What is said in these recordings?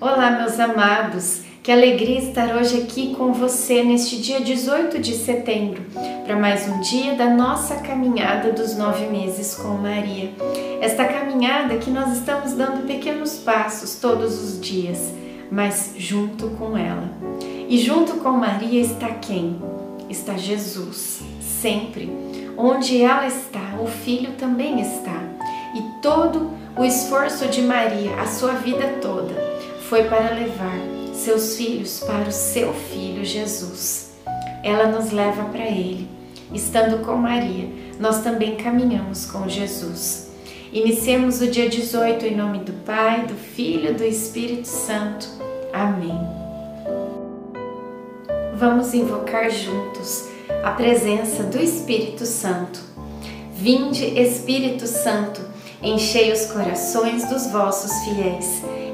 Olá, meus amados. Que alegria estar hoje aqui com você neste dia 18 de setembro, para mais um dia da nossa caminhada dos nove meses com Maria. Esta caminhada que nós estamos dando pequenos passos todos os dias, mas junto com ela. E junto com Maria está quem? Está Jesus, sempre. Onde ela está, o Filho também está. E todo o esforço de Maria, a sua vida toda, foi para levar seus filhos para o seu filho Jesus. Ela nos leva para ele. Estando com Maria, nós também caminhamos com Jesus. Iniciemos o dia 18 em nome do Pai, do Filho e do Espírito Santo. Amém. Vamos invocar juntos a presença do Espírito Santo. Vinde, Espírito Santo, enchei os corações dos vossos fiéis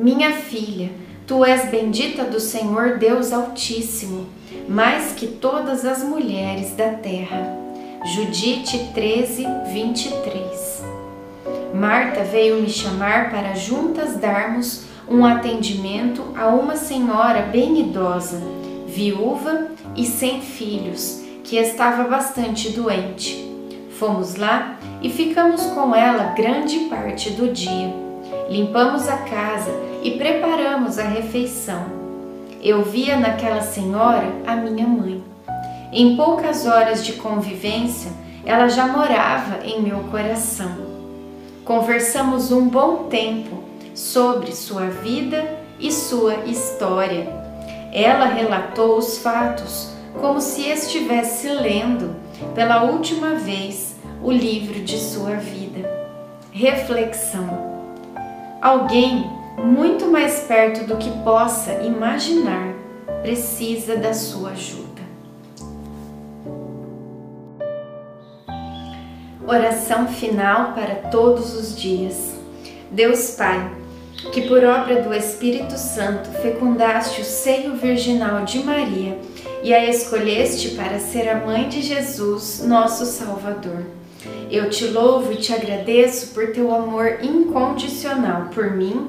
Minha filha, tu és bendita do Senhor Deus Altíssimo, mais que todas as mulheres da terra. Judite 13, 23. Marta veio me chamar para juntas darmos um atendimento a uma senhora bem idosa, viúva e sem filhos, que estava bastante doente. Fomos lá e ficamos com ela grande parte do dia limpamos a casa e preparamos a refeição. Eu via naquela senhora a minha mãe. Em poucas horas de convivência, ela já morava em meu coração. Conversamos um bom tempo sobre sua vida e sua história. Ela relatou os fatos como se estivesse lendo pela última vez o livro de sua vida. Reflexão Alguém muito mais perto do que possa imaginar precisa da sua ajuda. Oração final para todos os dias. Deus Pai, que por obra do Espírito Santo fecundaste o seio virginal de Maria e a escolheste para ser a mãe de Jesus, nosso Salvador eu te louvo e te agradeço por teu amor incondicional por mim,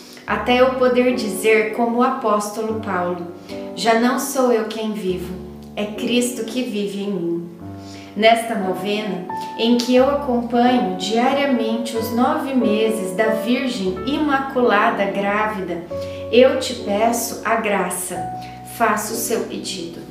até eu poder dizer, como o apóstolo Paulo: Já não sou eu quem vivo, é Cristo que vive em mim. Nesta novena, em que eu acompanho diariamente os nove meses da Virgem Imaculada Grávida, eu te peço a graça, faça o seu pedido.